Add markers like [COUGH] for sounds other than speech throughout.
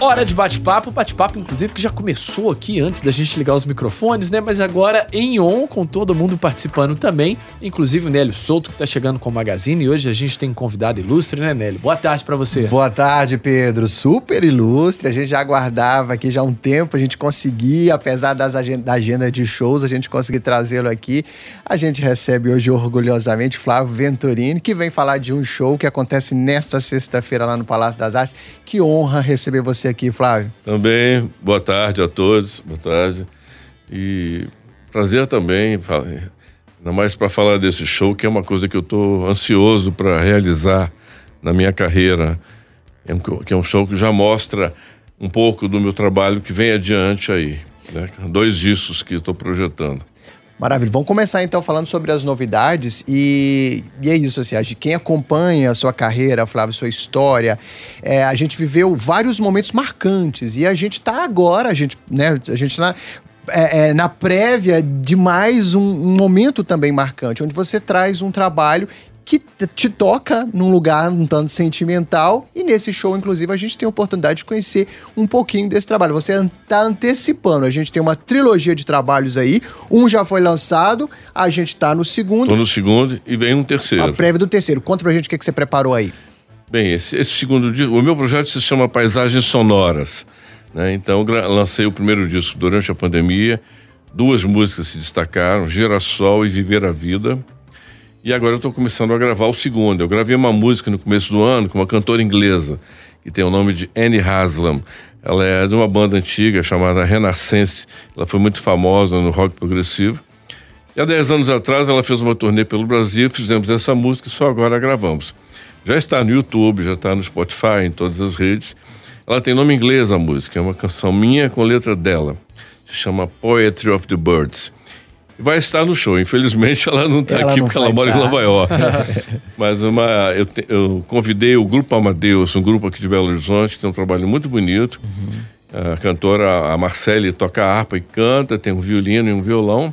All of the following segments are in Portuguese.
Hora de bate-papo, bate-papo inclusive que já começou aqui antes da gente ligar os microfones, né? Mas agora em on, com todo mundo participando também, inclusive o Nélio Souto, que tá chegando com o Magazine. E hoje a gente tem um convidado ilustre, né, Nélio? Boa tarde para você. Boa tarde, Pedro. Super ilustre. A gente já aguardava aqui já há um tempo, a gente conseguia, apesar das agenda, da agenda de shows, a gente conseguir trazê-lo aqui. A gente recebe hoje orgulhosamente Flávio Venturini, que vem falar de um show que acontece nesta sexta-feira lá no Palácio das Artes. Que honra receber você aqui, Flávio. Também, boa tarde a todos, boa tarde. E prazer também, ainda mais para falar desse show, que é uma coisa que eu estou ansioso para realizar na minha carreira. É um, que é um show que já mostra um pouco do meu trabalho que vem adiante aí. Né? Dois discos que estou projetando. Maravilha. Vamos começar então falando sobre as novidades e, e é isso, assim, de quem acompanha a sua carreira, Flávio, sua história, é, a gente viveu vários momentos marcantes e a gente está agora, a gente, né, a gente na, é, é, na prévia de mais um, um, momento também marcante, onde você traz um trabalho que te toca num lugar um tanto sentimental. E nesse show, inclusive, a gente tem a oportunidade de conhecer um pouquinho desse trabalho. Você está antecipando. A gente tem uma trilogia de trabalhos aí. Um já foi lançado, a gente está no segundo. Estou no segundo e vem um terceiro. A prévia do terceiro. Conta pra gente o que, que você preparou aí. Bem, esse, esse segundo disco, o meu projeto se chama Paisagens Sonoras. Né? Então, lancei o primeiro disco durante a pandemia. Duas músicas se destacaram: Girassol e Viver a Vida. E agora eu estou começando a gravar o segundo. Eu gravei uma música no começo do ano com uma cantora inglesa, que tem o nome de Annie Haslam. Ela é de uma banda antiga chamada Renascense. Ela foi muito famosa no rock progressivo. E há 10 anos atrás ela fez uma turnê pelo Brasil, fizemos essa música e só agora gravamos. Já está no YouTube, já está no Spotify, em todas as redes. Ela tem nome inglês a música, é uma canção minha com letra dela. Se chama Poetry of the Birds vai estar no show. Infelizmente ela não está aqui porque ela mora em Nova York. [LAUGHS] Mas uma, eu, te, eu, convidei o Grupo Amadeus, um grupo aqui de Belo Horizonte, que tem um trabalho muito bonito. Uhum. A cantora, a Marcele, toca harpa e canta, tem um violino e um violão.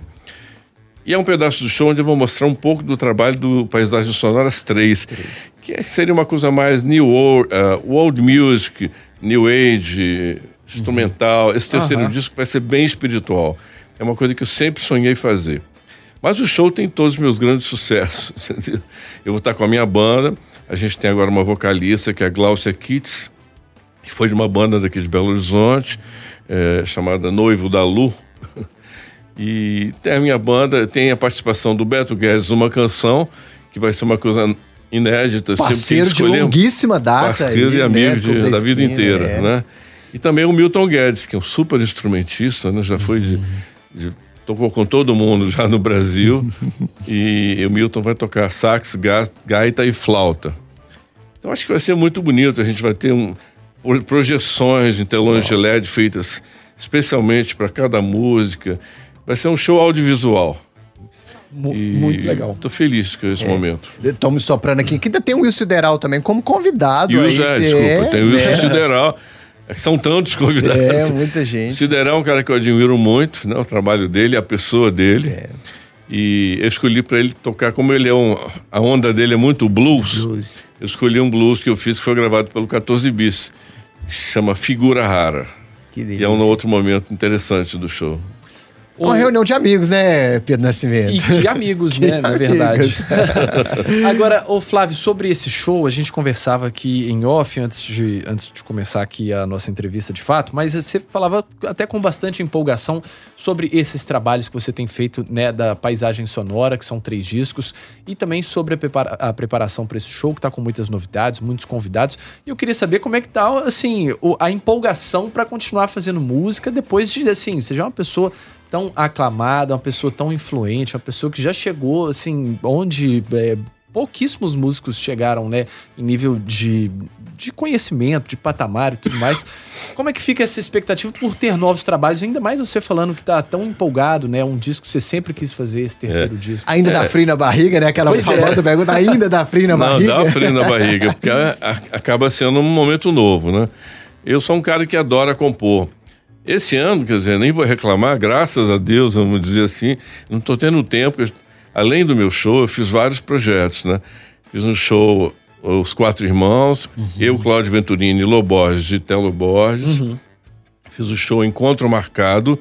E é um pedaço do show onde eu vou mostrar um pouco do trabalho do Paisagens Sonoras 3, 3. que seria uma coisa mais new world, uh, music, new age, instrumental. Uhum. Esse terceiro uhum. disco vai ser bem espiritual. É uma coisa que eu sempre sonhei fazer. Mas o show tem todos os meus grandes sucessos. [LAUGHS] Entendeu? Eu vou estar com a minha banda. A gente tem agora uma vocalista que é a Glaucia Kitts, que foi de uma banda daqui de Belo Horizonte, é, chamada Noivo da Lu. [LAUGHS] E tem a minha banda, tem a participação do Beto Guedes, uma canção, que vai ser uma coisa inédita. Parceiro de longuíssima data. Parceiro e amigo de, da, da vida inteira, é. né? E também o Milton Guedes, que é um super instrumentista, né? Já foi de de, tocou com todo mundo já no Brasil. [LAUGHS] e o Milton vai tocar sax, gaita e flauta. Então acho que vai ser muito bonito. A gente vai ter um, projeções em telões de LED feitas especialmente para cada música. Vai ser um show audiovisual. muito legal. Estou feliz com esse é. momento. Estou me soprando aqui, que ainda tem o Will Sideral também como convidado. Wilson, aí, é, desculpa, é, tem o Wilson é. Sideral. É são tantos convidados. É, muita gente. Sideral é um cara que eu admiro muito, né? O trabalho dele, a pessoa dele. É. E eu escolhi para ele tocar, como ele é um. A onda dele é muito blues. blues. Eu escolhi um blues que eu fiz que foi gravado pelo 14 Bis, que se chama Figura Rara. Que delícia. E é um outro momento interessante do show. Uma reunião de amigos, né, Pedro Nascimento? E de amigos, [LAUGHS] né, na verdade. [LAUGHS] Agora, ô Flávio, sobre esse show, a gente conversava aqui em off antes de, antes de começar aqui a nossa entrevista de fato, mas você falava até com bastante empolgação sobre esses trabalhos que você tem feito, né, da paisagem sonora, que são três discos, e também sobre a, prepara a preparação para esse show, que está com muitas novidades, muitos convidados. E eu queria saber como é que tá, assim, a empolgação para continuar fazendo música depois de, assim, você já é uma pessoa tão aclamada, uma pessoa tão influente, uma pessoa que já chegou, assim, onde é, pouquíssimos músicos chegaram, né, em nível de, de conhecimento, de patamar e tudo mais. Como é que fica essa expectativa por ter novos trabalhos? Ainda mais você falando que tá tão empolgado, né? Um disco que você sempre quis fazer, esse terceiro é. disco. Ainda é. dá frio na barriga, né? Aquela pois famosa é. pergunta, ainda dá frio na Não, barriga? Não, dá frio na barriga, porque acaba sendo um momento novo, né? Eu sou um cara que adora compor. Esse ano, quer dizer, nem vou reclamar, graças a Deus, vamos dizer assim, não estou tendo tempo. além do meu show, eu fiz vários projetos, né? Fiz um show Os Quatro Irmãos, uhum. eu, Cláudio Venturini, Loborges e Telo Borges. Uhum. Fiz o show Encontro Marcado.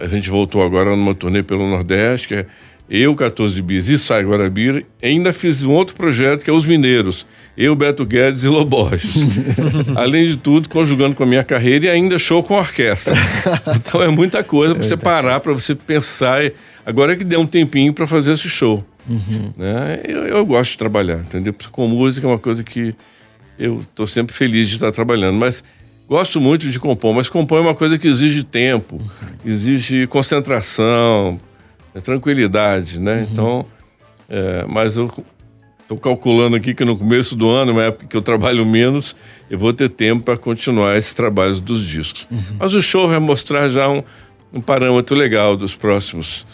A gente voltou agora numa turnê pelo Nordeste, que é eu, 14 Bis e Sai Guarabira. Ainda fiz um outro projeto que é Os Mineiros. Eu, Beto Guedes e Loborges. [LAUGHS] Além de tudo, conjugando com a minha carreira e ainda show com orquestra. [LAUGHS] Então é muita coisa para você parar, para você pensar. Agora é que deu um tempinho para fazer esse show. Uhum. Né? Eu, eu, gosto de trabalhar, entendeu? Com música é uma coisa que eu estou sempre feliz de estar trabalhando. Mas gosto muito de compor, mas compor é uma coisa que exige tempo, exige concentração, tranquilidade, né? Uhum. Então, é, mas eu Estou calculando aqui que no começo do ano, uma época que eu trabalho menos, eu vou ter tempo para continuar esses trabalhos dos discos. Uhum. Mas o show vai mostrar já um, um parâmetro legal dos próximos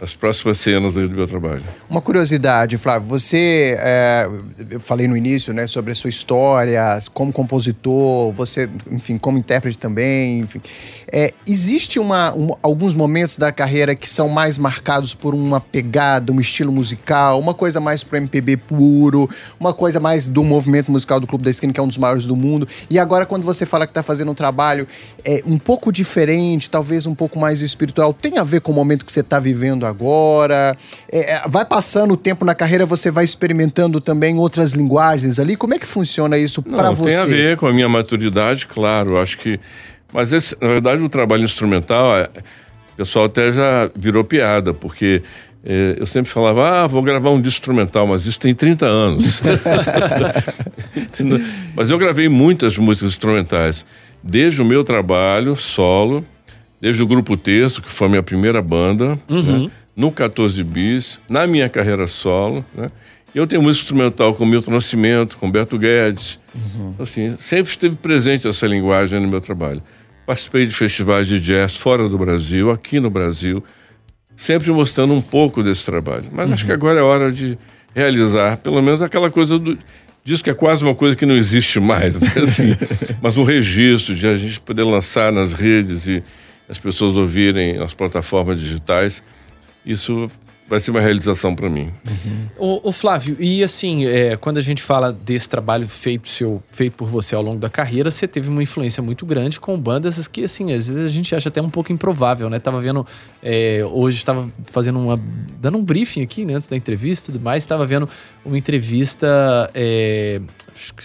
as próximas cenas do meu trabalho. Uma curiosidade, Flávio, você, é, eu falei no início, né, sobre a sua história, como compositor, você, enfim, como intérprete também, enfim. É, existe uma, um, alguns momentos da carreira que são mais marcados por uma pegada, um estilo musical, uma coisa mais pro MPB puro, uma coisa mais do movimento musical do Clube da Esquina, que é um dos maiores do mundo. E agora, quando você fala que está fazendo um trabalho é, um pouco diferente, talvez um pouco mais espiritual, tem a ver com o momento que você está vivendo agora? É, é, vai passando o tempo na carreira, você vai experimentando também outras linguagens ali? Como é que funciona isso para você? Tem a ver com a minha maturidade, claro. Acho que. Mas esse, na verdade, o trabalho instrumental, é, o pessoal até já virou piada, porque é, eu sempre falava, ah, vou gravar um disco instrumental, mas isso tem 30 anos. [LAUGHS] [LAUGHS] mas eu gravei muitas músicas instrumentais, desde o meu trabalho solo, desde o Grupo Terço, que foi a minha primeira banda, uhum. né? no 14 Bis, na minha carreira solo, né? Eu tenho música instrumental com Milton Nascimento, com Beto Guedes. Uhum. Assim, sempre esteve presente essa linguagem no meu trabalho. Participei de festivais de jazz fora do Brasil, aqui no Brasil, sempre mostrando um pouco desse trabalho. Mas uhum. acho que agora é hora de realizar, pelo menos aquela coisa do. Diz que é quase uma coisa que não existe mais, [LAUGHS] assim, mas um registro de a gente poder lançar nas redes e as pessoas ouvirem nas plataformas digitais, isso vai ser uma realização para mim. Uhum. O, o, Flávio, e assim, é, quando a gente fala desse trabalho feito, seu, feito por você ao longo da carreira, você teve uma influência muito grande com bandas que, assim, às vezes a gente acha até um pouco improvável, né? Tava vendo, é, hoje estava fazendo uma, dando um briefing aqui, né, antes da entrevista e tudo mais, estava vendo uma entrevista, é,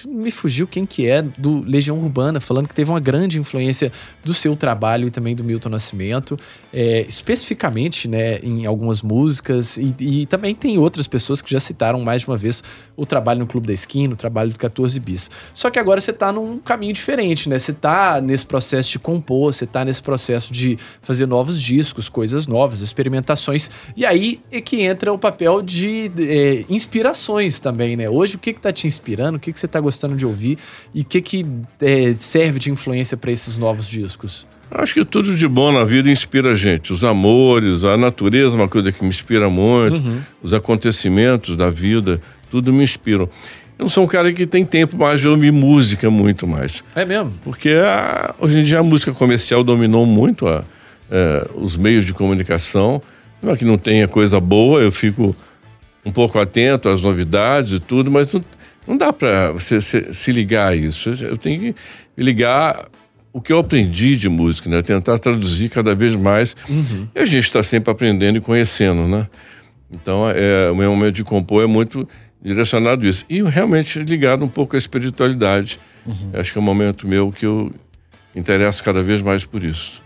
me fugiu quem que é, do Legião Urbana, falando que teve uma grande influência do seu trabalho e também do Milton Nascimento, é, especificamente, né, em algumas músicas, e, e, também tem outras pessoas que já citaram mais de uma vez o trabalho no Clube da Esquina, o trabalho do 14 Bis. Só que agora você está num caminho diferente, né? Você está nesse processo de compor, você está nesse processo de fazer novos discos, coisas novas, experimentações, e aí é que entra o papel de é, inspirações também, né? Hoje, o que está te inspirando, o que, que você está gostando de ouvir e o que, que é, serve de influência para esses novos discos? Acho que tudo de bom na vida inspira a gente. Os amores, a natureza é uma coisa que me inspira muito, uhum. os acontecimentos da vida, tudo me inspiram. Eu não sou um cara que tem tempo mais de ouvir música muito mais. É mesmo? Porque a, hoje em dia a música comercial dominou muito a, é, os meios de comunicação. Não é que não tenha coisa boa, eu fico um pouco atento às novidades e tudo, mas não, não dá para você se, se, ligar a isso. Eu tenho que ligar o que eu aprendi de música, né? Tentar traduzir cada vez mais. Uhum. E a gente está sempre aprendendo e conhecendo, né? Então, é, o meu momento de compor é muito direcionado a isso. E realmente ligado um pouco à espiritualidade. Uhum. Acho que é um momento meu que eu interesso cada vez mais por isso.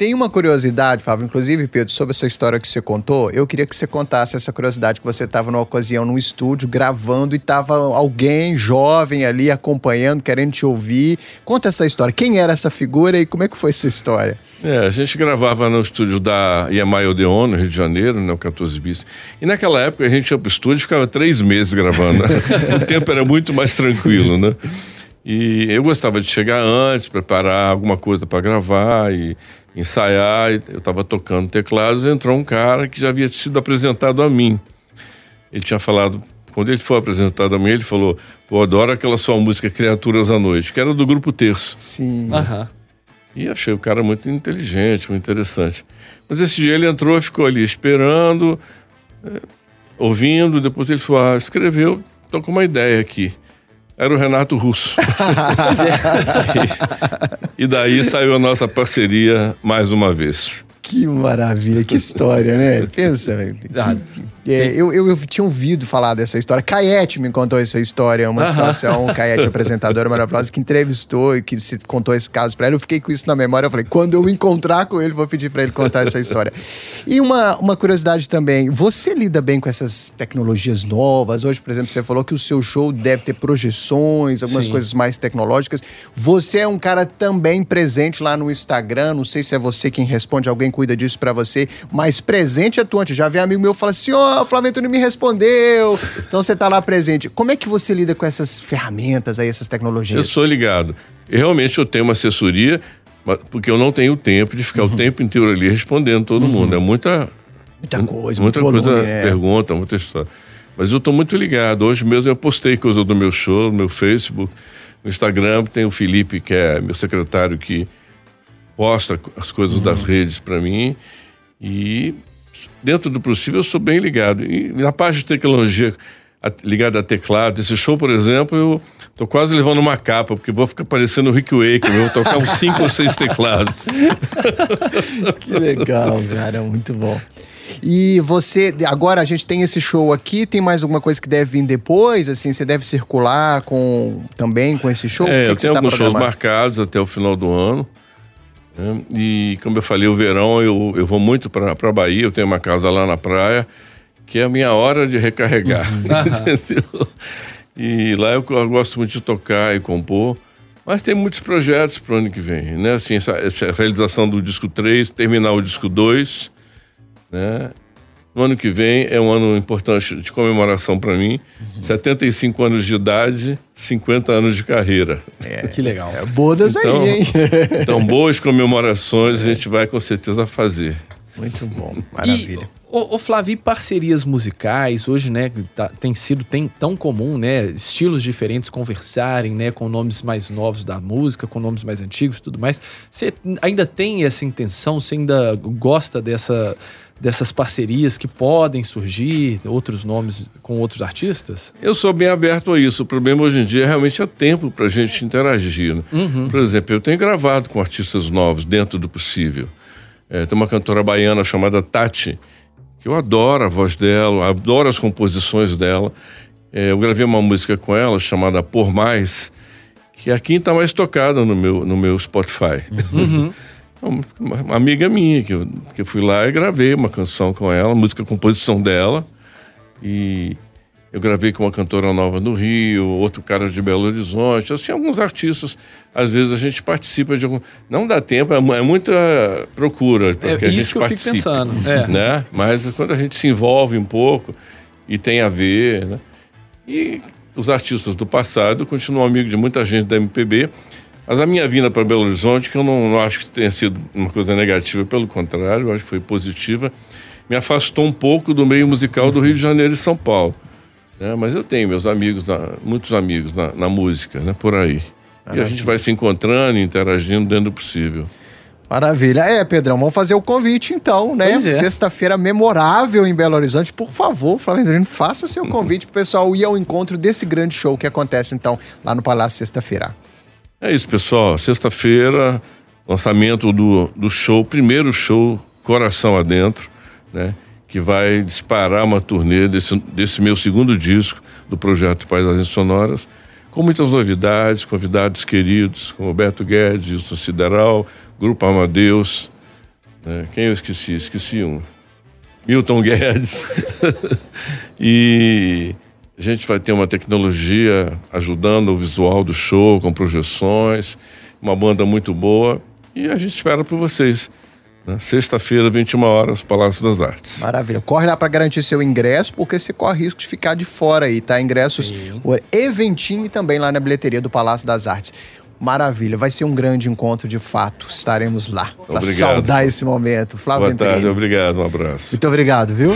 Tem uma curiosidade, Fábio, inclusive, Pedro, sobre essa história que você contou. Eu queria que você contasse essa curiosidade que você estava numa ocasião num estúdio gravando e estava alguém jovem ali acompanhando, querendo te ouvir. Conta essa história. Quem era essa figura e como é que foi essa história? É, a gente gravava no estúdio da Iamai Odeon, no Rio de Janeiro, né, o 14 bis. E naquela época a gente ia pro estúdio e ficava três meses gravando. [LAUGHS] O tempo era muito mais tranquilo, né? E eu gostava de chegar antes, preparar alguma coisa para gravar e ensaiar, eu estava tocando teclados, entrou um cara que já havia sido apresentado a mim. Ele tinha falado, quando ele foi apresentado a mim, ele falou: Pô, adoro aquela sua música Criaturas à Noite, que era do grupo Terço. Sim. Uhum. E achei o cara muito inteligente, muito interessante. Mas esse dia ele entrou e ficou ali esperando. É, ouvindo, depois ele falou, ah, escreveu, tô com uma ideia aqui. Era o Renato Russo. [LAUGHS] e, e daí saiu a nossa parceria mais uma vez. Que maravilha, que história, né? Pensa, velho. É, eu, eu, eu, tinha ouvido falar dessa história. Caiete me contou essa história, uma situação, uh -huh. Caiete, [LAUGHS] apresentadora maravilhosa, que entrevistou e que se contou esse caso para ela. Eu fiquei com isso na memória. Eu falei, quando eu encontrar com ele, vou pedir para ele contar essa história. E uma, uma curiosidade também: você lida bem com essas tecnologias novas? Hoje, por exemplo, você falou que o seu show deve ter projeções, algumas Sim. coisas mais tecnológicas. Você é um cara também presente lá no Instagram. Não sei se é você quem responde, alguém cuida disso para você, mas presente atuante. Já vi amigo meu falar assim: ó, oh, o Flávio Antônio me respondeu. Então você tá lá presente. Como é que você lida com essas ferramentas aí, essas tecnologias? Eu sou ligado. Realmente eu tenho uma assessoria, porque eu não tenho tempo de ficar uhum. o tempo inteiro ali respondendo todo uhum. mundo. É muita. Muita coisa, muita volume, coisa, é. pergunta, muita história. Mas eu estou muito ligado. Hoje mesmo eu postei coisa do meu show, no meu Facebook, no Instagram. Tem o Felipe, que é meu secretário, que posta as coisas uhum. das redes para mim e dentro do possível eu sou bem ligado. E na parte de tecnologia ligada a teclado, esse show, por exemplo, eu tô quase levando uma capa, porque vou ficar parecendo o Rick Wake, eu vou tocar uns cinco ou seis teclados. [LAUGHS] que legal, cara, muito bom. E você, agora a gente tem esse show aqui, tem mais alguma coisa que deve vir depois? Assim, você deve circular com também com esse show? É, que eu que tenho tá alguns shows marcados até o final do ano. Né? E como eu falei, o verão eu, eu vou muito para a Bahia, eu tenho uma casa lá na praia, que é a minha hora de recarregar. Uhum. [LAUGHS] E lá eu, eu, gosto muito de tocar e compor. Mas tem muitos projetos para o ano que vem, né? Assim, essa, essa realização do disco 3, terminar o disco 2, né? No ano que vem é um ano importante de comemoração para mim. Uhum. 75 anos de idade, 50 anos de carreira. É, que legal. É, bodas então, aí, hein? [LAUGHS] então, boas comemorações a gente vai com certeza fazer. Muito bom, maravilha. E, o, o Flávio, parcerias musicais, hoje, né, tá, tem sido tem, tão comum, né, estilos diferentes conversarem, né, com nomes mais novos da música, com nomes mais antigos e tudo mais. Você ainda tem essa intenção? Você ainda gosta dessa dessas parcerias que podem surgir, outros nomes com outros artistas? Eu sou bem aberto a isso. O problema hoje em dia é realmente é tempo para a gente interagir. Né? Uhum. Por exemplo, eu tenho gravado com artistas novos dentro do possível. É, tem uma cantora baiana chamada Tati, que eu adoro a voz dela, adoro as composições dela. É, eu gravei uma música com ela chamada Por Mais, que é a quinta mais tocada no meu, no meu Spotify. Uhum. [LAUGHS] uma amiga minha, que eu, que eu fui lá e gravei uma canção com ela, música composição dela. E eu gravei com uma cantora nova no Rio, outro cara de Belo Horizonte, assim, alguns artistas. Às vezes a gente participa de algum. Não dá tempo, é, é muita procura para é, que a gente que eu participe. Fico pensando. É. Né? Mas quando a gente se envolve um pouco e tem a ver. Né? E os artistas do passado continuam amigos de muita gente da MPB. Mas a minha vinda para Belo Horizonte, que eu não, não, acho que tenha sido uma coisa negativa, pelo contrário, eu acho que foi positiva, me afastou um pouco do meio musical do Rio de Janeiro e São Paulo. Né? Mas eu tenho meus amigos, na, muitos amigos na, na, música, né? por aí. Maravilha. E a gente vai se encontrando, interagindo dentro do possível. Maravilha. É, Pedrão, vamos fazer o convite então, né? É. Sexta-feira memorável em Belo Horizonte. Por favor, Flávio Andrino, faça seu [LAUGHS] convite para o pessoal ir ao encontro desse grande show que acontece então lá no Palácio sexta-feira. É isso, pessoal. Sexta-feira, lançamento do, do show, primeiro show Coração Adentro, né? Que vai disparar uma turnê desse, desse meu segundo disco do projeto Paisagens Sonoras, com muitas novidades, convidados queridos, como Beto Guedes, Wilson Sideral, Grupo Amadeus. Né? Quem eu esqueci? Esqueci um. Milton Guedes. [LAUGHS] e a gente vai ter uma tecnologia ajudando o visual do show, com projeções, uma banda muito boa. E a gente espera por vocês. Né? Sexta-feira, 21 horas, Palácio das Artes. Maravilha. Corre lá para garantir seu ingresso, porque você corre risco de ficar de fora aí, tá? Ingressos por Eventinho e também lá na bilheteria do Palácio das Artes. Maravilha, vai ser um grande encontro de fato. Estaremos lá para saudar esse momento. Flávio Boa tarde, obrigado, um abraço. Muito obrigado, viu?